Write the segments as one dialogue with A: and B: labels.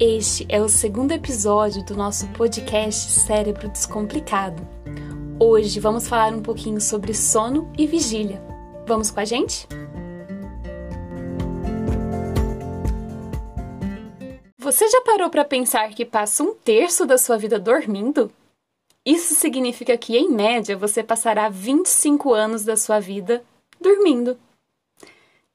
A: Este é o segundo episódio do nosso podcast Cérebro Descomplicado. Hoje vamos falar um pouquinho sobre sono e vigília. Vamos com a gente? Você já parou para pensar que passa um terço da sua vida dormindo? Isso significa que, em média, você passará 25 anos da sua vida dormindo.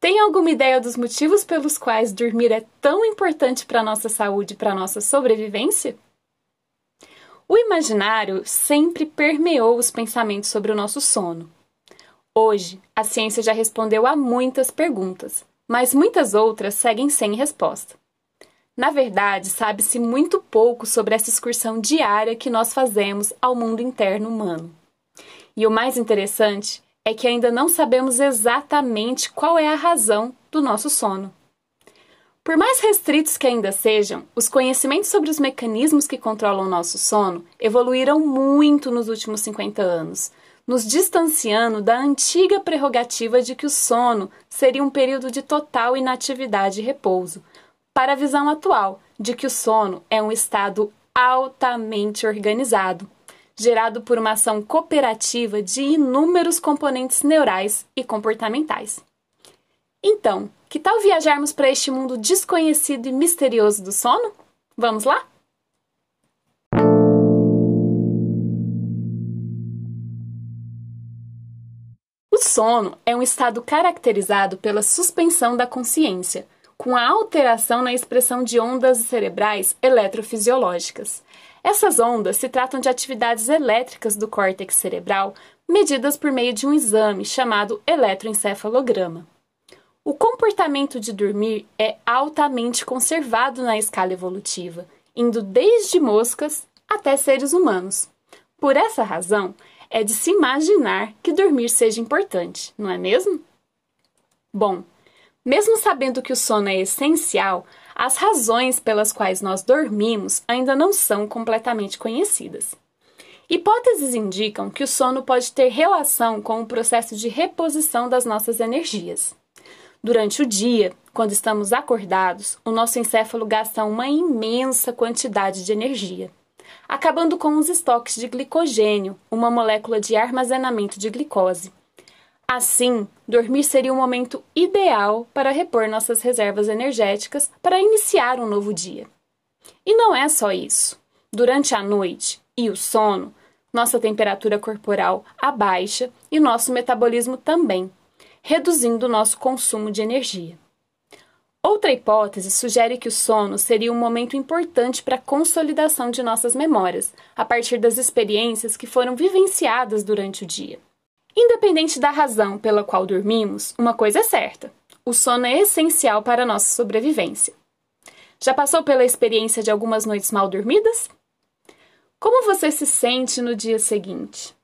A: Tem alguma ideia dos motivos pelos quais dormir é tão importante para a nossa saúde e para a nossa sobrevivência? O imaginário sempre permeou os pensamentos sobre o nosso sono. Hoje, a ciência já respondeu a muitas perguntas, mas muitas outras seguem sem resposta. Na verdade, sabe-se muito pouco sobre essa excursão diária que nós fazemos ao mundo interno humano. E o mais interessante é que ainda não sabemos exatamente qual é a razão do nosso sono. Por mais restritos que ainda sejam, os conhecimentos sobre os mecanismos que controlam o nosso sono evoluíram muito nos últimos 50 anos, nos distanciando da antiga prerrogativa de que o sono seria um período de total inatividade e repouso, para a visão atual de que o sono é um estado altamente organizado, gerado por uma ação cooperativa de inúmeros componentes neurais e comportamentais. Então, que tal viajarmos para este mundo desconhecido e misterioso do sono? Vamos lá? O sono é um estado caracterizado pela suspensão da consciência, com a alteração na expressão de ondas cerebrais eletrofisiológicas. Essas ondas se tratam de atividades elétricas do córtex cerebral medidas por meio de um exame chamado eletroencefalograma. O comportamento de dormir é altamente conservado na escala evolutiva, indo desde moscas até seres humanos. Por essa razão, é de se imaginar que dormir seja importante, não é mesmo? Bom, mesmo sabendo que o sono é essencial, as razões pelas quais nós dormimos ainda não são completamente conhecidas. Hipóteses indicam que o sono pode ter relação com o processo de reposição das nossas energias. Durante o dia, quando estamos acordados, o nosso encéfalo gasta uma imensa quantidade de energia, acabando com os estoques de glicogênio, uma molécula de armazenamento de glicose Assim, dormir seria o momento ideal para repor nossas reservas energéticas para iniciar um novo dia. E não é só isso. Durante a noite e o sono, nossa temperatura corporal abaixa e nosso metabolismo também, reduzindo nosso consumo de energia. Outra hipótese sugere que o sono seria um momento importante para a consolidação de nossas memórias, a partir das experiências que foram vivenciadas durante o dia. Independente da razão pela qual dormimos, uma coisa é certa: o sono é essencial para a nossa sobrevivência. Já passou pela experiência de algumas noites mal dormidas? Como você se sente no dia seguinte?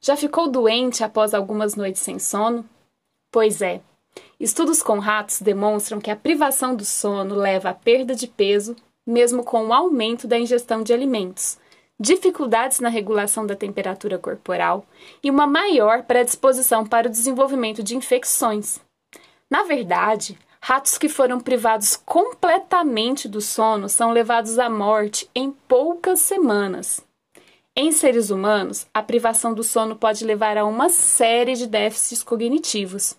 A: Já ficou doente após algumas noites sem sono? Pois é. Estudos com ratos demonstram que a privação do sono leva à perda de peso, mesmo com o aumento da ingestão de alimentos, dificuldades na regulação da temperatura corporal e uma maior predisposição para o desenvolvimento de infecções. Na verdade, ratos que foram privados completamente do sono são levados à morte em poucas semanas. Em seres humanos, a privação do sono pode levar a uma série de déficits cognitivos,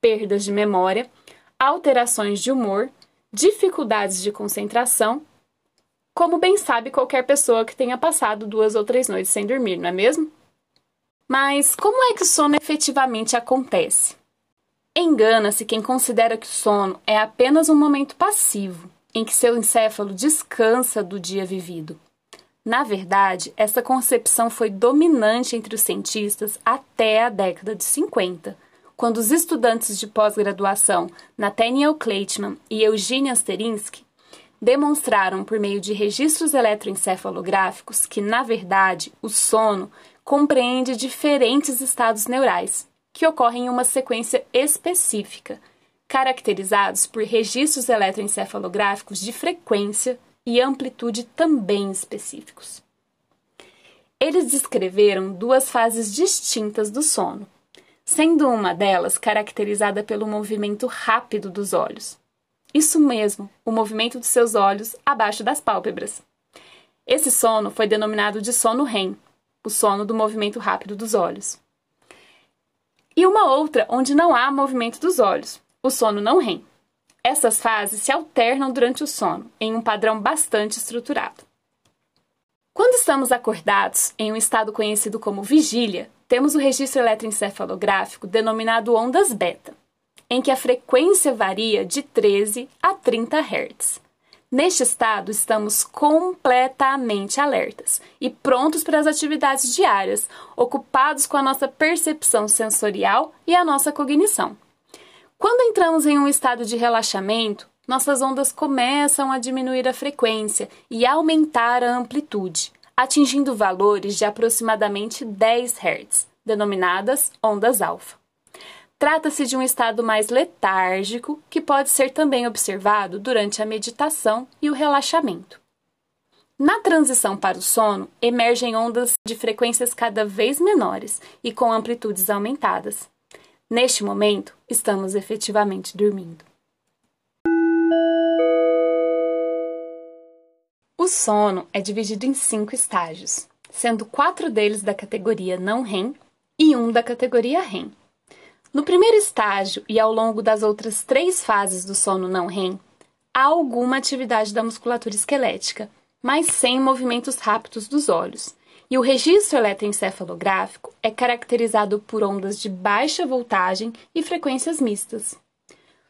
A: perdas de memória, alterações de humor, dificuldades de concentração como bem sabe qualquer pessoa que tenha passado duas ou três noites sem dormir, não é mesmo? Mas como é que o sono efetivamente acontece? Engana-se quem considera que o sono é apenas um momento passivo, em que seu encéfalo descansa do dia vivido. Na verdade, essa concepção foi dominante entre os cientistas até a década de 50, quando os estudantes de pós-graduação Nathaniel Kleitman e Eugene Asterinsky demonstraram por meio de registros eletroencefalográficos que, na verdade, o sono compreende diferentes estados neurais, que ocorrem em uma sequência específica, caracterizados por registros eletroencefalográficos de frequência e amplitude também específicos. Eles descreveram duas fases distintas do sono, sendo uma delas caracterizada pelo movimento rápido dos olhos, Isso mesmo, o movimento de seus olhos abaixo das pálpebras. Esse sono foi denominado de sono REM, o sono do movimento rápido dos olhos. E uma outra onde não há movimento dos olhos, o sono não REM. Essas fases se alternam durante o sono, em um padrão bastante estruturado. Quando estamos acordados, em um estado conhecido como vigília, temos o registro eletroencefalográfico denominado ondas beta, em que a frequência varia de 13 a 30 Hz. Neste estado, estamos completamente alertas e prontos para as atividades diárias, ocupados com a nossa percepção sensorial e a nossa cognição. Quando entramos em um estado de relaxamento, nossas ondas começam a diminuir a frequência e aumentar a amplitude, atingindo valores de aproximadamente 10 Hz, denominadas ondas alfa. Trata-se de um estado mais letárgico que pode ser também observado durante a meditação e o relaxamento. Na transição para o sono, emergem ondas de frequências cada vez menores e com amplitudes aumentadas. Neste momento, estamos efetivamente dormindo. O sono é dividido em cinco estágios, sendo quatro deles da categoria não REM e um da categoria REM. No primeiro estágio e ao longo das outras três fases do sono não REM, há alguma atividade da musculatura esquelética, mas sem movimentos rápidos dos olhos. E o registro eletroencefalográfico é caracterizado por ondas de baixa voltagem e frequências mistas.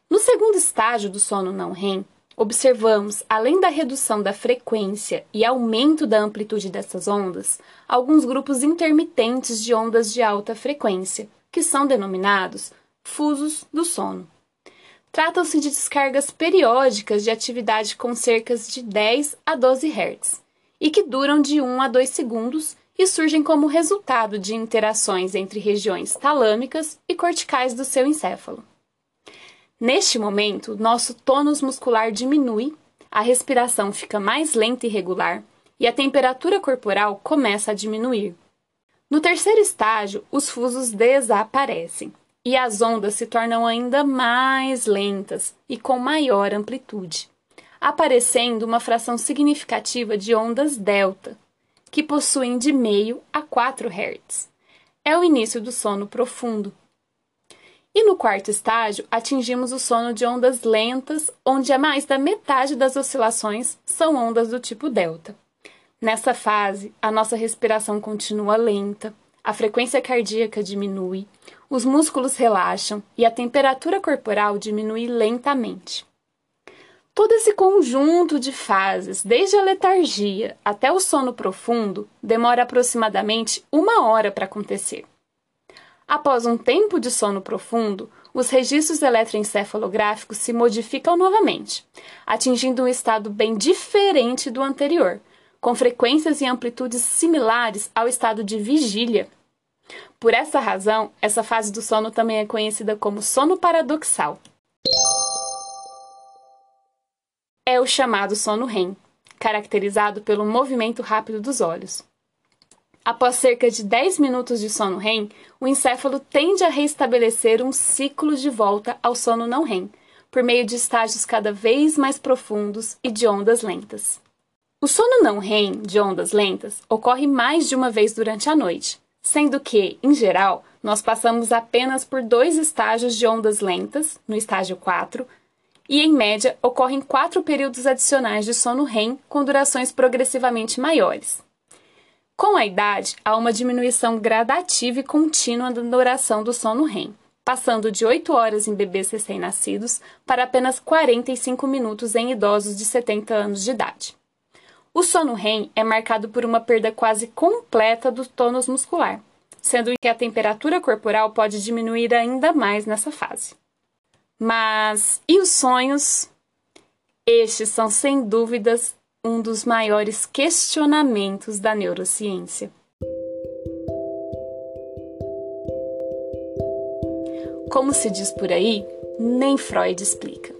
A: No segundo estágio do sono não REM, observamos, além da redução da frequência e aumento da amplitude dessas ondas, alguns grupos intermitentes de ondas de alta frequência, que são denominados fusos do sono. Tratam-se de descargas periódicas de atividade com cerca de 10 a 12 Hz e que duram de 1 a 2 segundos e surgem como resultado de interações entre regiões talâmicas e corticais do seu encéfalo. Neste momento, nosso tônus muscular diminui, a respiração fica mais lenta e regular e a temperatura corporal começa a diminuir. No terceiro estágio, os fusos desaparecem e as ondas se tornam ainda mais lentas e com maior amplitude, aparecendo uma fração significativa de ondas delta, que possuem de meio a 4 Hz. É o início do sono profundo. E no quarto estágio, atingimos o sono de ondas lentas, onde a mais da metade das oscilações são ondas do tipo delta. Nessa fase, a nossa respiração continua lenta, a frequência cardíaca diminui, os músculos relaxam e a temperatura corporal diminui lentamente. Todo esse conjunto de fases, desde a letargia até o sono profundo, demora aproximadamente uma hora para acontecer. Após um tempo de sono profundo, os registros eletroencefalográficos se modificam novamente, atingindo um estado bem diferente do anterior, com frequências e amplitudes similares ao estado de vigília. Por essa razão, essa fase do sono também é conhecida como sono paradoxal. É o chamado sono REM, caracterizado pelo movimento rápido dos olhos. Após cerca de 10 minutos de sono REM, o encéfalo tende a restabelecer um ciclo de volta ao sono não REM, por meio de estágios cada vez mais profundos e de ondas lentas. O sono não REM de ondas lentas ocorre mais de uma vez durante a noite, sendo que, em geral, nós passamos apenas por dois estágios de ondas lentas, no estágio 4, e em média ocorrem quatro períodos adicionais de sono REM com durações progressivamente maiores. Com a idade, há uma diminuição gradativa e contínua da duração do sono REM, passando de 8 horas em bebês recém-nascidos para apenas 45 minutos em idosos de 70 anos de idade. O sono REM é marcado por uma perda quase completa do tônus muscular, sendo que a temperatura corporal pode diminuir ainda mais nessa fase. Mas e os sonhos? Estes são sem dúvidas um dos maiores questionamentos da neurociência. Como se diz por aí, nem Freud explica.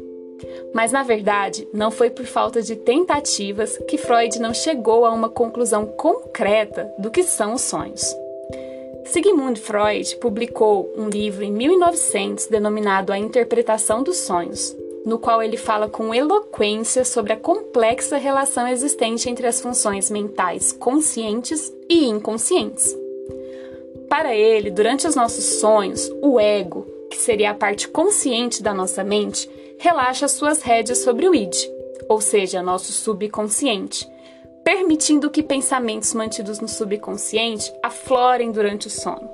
A: Mas na verdade, não foi por falta de tentativas que Freud não chegou a uma conclusão concreta do que são os sonhos. Sigmund Freud publicou um livro em 1900 denominado A Interpretação dos Sonhos, no qual ele fala com eloquência sobre a complexa relação existente entre as funções mentais conscientes e inconscientes. Para ele, durante os nossos sonhos, o ego, que seria a parte consciente da nossa mente, relaxa suas rédeas sobre o id, ou seja, nosso subconsciente, permitindo que pensamentos mantidos no subconsciente aflorem durante o sono.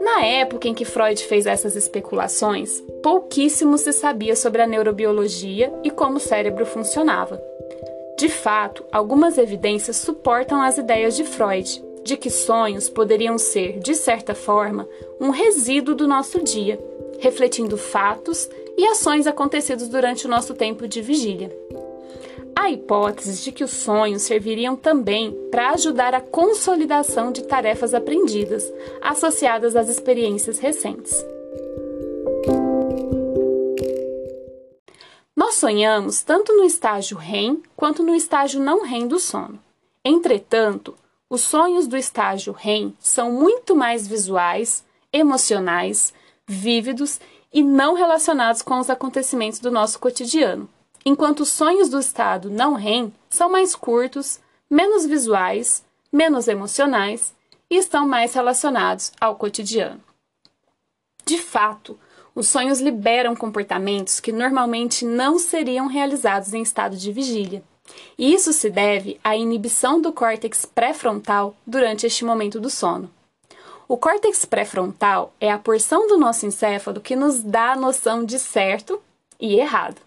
A: Na época em que Freud fez essas especulações, pouquíssimo se sabia sobre a neurobiologia e como o cérebro funcionava. De fato, algumas evidências suportam as ideias de Freud de que sonhos poderiam ser, de certa forma, um resíduo do nosso dia, refletindo fatos e ações acontecidos durante o nosso tempo de vigília. Há hipóteses de que os sonhos serviriam também para ajudar a consolidação de tarefas aprendidas, associadas às experiências recentes. Nós sonhamos tanto no estágio REM quanto no estágio não REM do sono. Entretanto, os sonhos do estágio REM são muito mais visuais, emocionais, vívidos e não relacionados com os acontecimentos do nosso cotidiano, enquanto os sonhos do estado não REM são mais curtos, menos visuais, menos emocionais e estão mais relacionados ao cotidiano. De fato, os sonhos liberam comportamentos que normalmente não seriam realizados em estado de vigília. E isso se deve à inibição do córtex pré-frontal durante este momento do sono. O córtex pré-frontal é a porção do nosso encéfalo que nos dá a noção de certo e errado.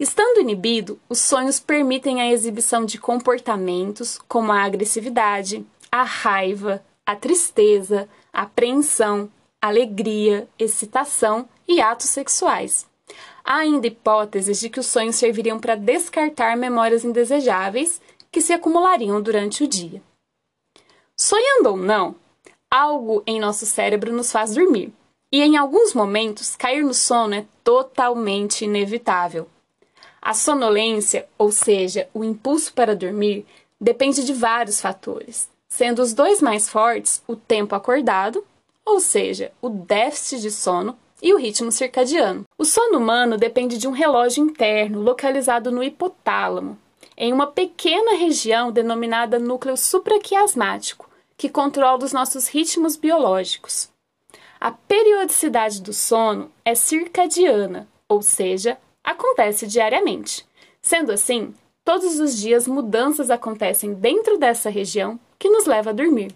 A: Estando inibido, os sonhos permitem a exibição de comportamentos como a agressividade, a raiva, a tristeza, a apreensão, alegria, excitação e atos sexuais. Há ainda hipóteses de que os sonhos serviriam para descartar memórias indesejáveis que se acumulariam durante o dia. Sonhando ou não, algo em nosso cérebro nos faz dormir, e em alguns momentos cair no sono é totalmente inevitável. A sonolência, ou seja, o impulso para dormir, depende de vários fatores, sendo os dois mais fortes o tempo acordado, ou seja, o déficit de sono, e o ritmo circadiano. O sono humano depende de um relógio interno localizado no hipotálamo, em uma pequena região denominada núcleo supraquiasmático, que controla os nossos ritmos biológicos. A periodicidade do sono é circadiana, ou seja, acontece diariamente. Sendo assim, todos os dias mudanças acontecem dentro dessa região que nos leva a dormir.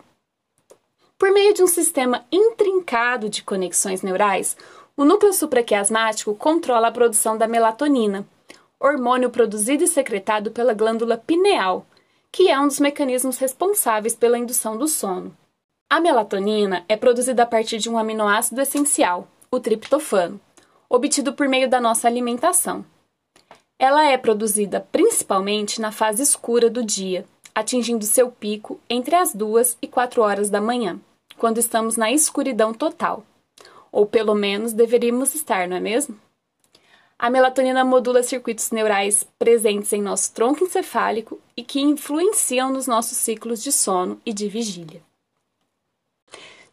A: Por meio de um sistema intrincado de conexões neurais, o núcleo supraquiasmático controla a produção da melatonina, hormônio produzido e secretado pela glândula pineal, que é um dos mecanismos responsáveis pela indução do sono. A melatonina é produzida a partir de um aminoácido essencial, o triptofano, obtido por meio da nossa alimentação. Ela é produzida principalmente na fase escura do dia, atingindo seu pico entre as 2 e 4 horas da manhã, quando estamos na escuridão total. Ou pelo menos deveríamos estar, não é mesmo? A melatonina modula circuitos neurais presentes em nosso tronco encefálico e que influenciam nos nossos ciclos de sono e de vigília.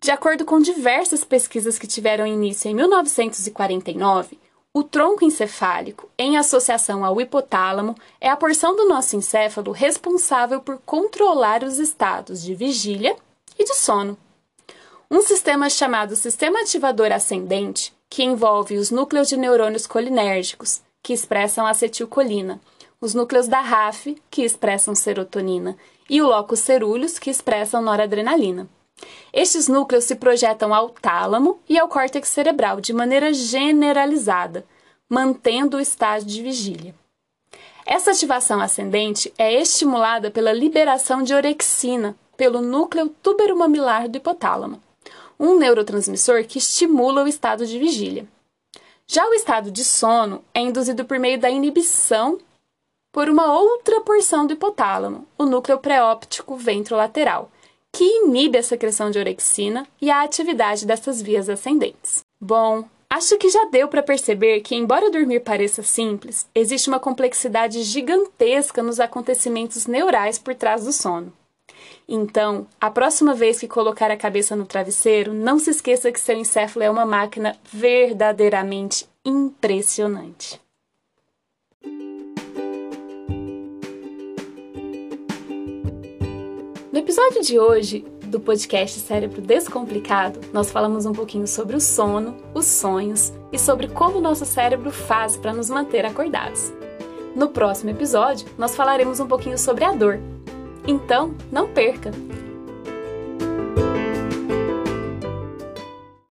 A: De acordo com diversas pesquisas que tiveram início em 1949, o tronco encefálico, em associação ao hipotálamo, é a porção do nosso encéfalo responsável por controlar os estados de vigília e de sono. Um sistema chamado sistema ativador ascendente, que envolve os núcleos de neurônios colinérgicos, que expressam acetilcolina, os núcleos da RAF, que expressam serotonina, e o locus cerúleus, que expressam noradrenalina. Estes núcleos se projetam ao tálamo e ao córtex cerebral de maneira generalizada, mantendo o estágio de vigília. Essa ativação ascendente é estimulada pela liberação de orexina pelo núcleo tuberomamilar do hipotálamo, um neurotransmissor que estimula o estado de vigília. Já o estado de sono é induzido por meio da inibição por uma outra porção do hipotálamo, o núcleo pré-óptico ventrolateral, que inibe a secreção de orexina e a atividade dessas vias ascendentes. Bom, acho que já deu para perceber que, embora dormir pareça simples, existe uma complexidade gigantesca nos acontecimentos neurais por trás do sono. Então, a próxima vez que colocar a cabeça no travesseiro, não se esqueça que seu encéfalo é uma máquina verdadeiramente impressionante. No episódio de hoje do podcast Cérebro Descomplicado, nós falamos um pouquinho sobre o sono, os sonhos e sobre como o nosso cérebro faz para nos manter acordados. No próximo episódio, nós falaremos um pouquinho sobre a dor. Então, não perca!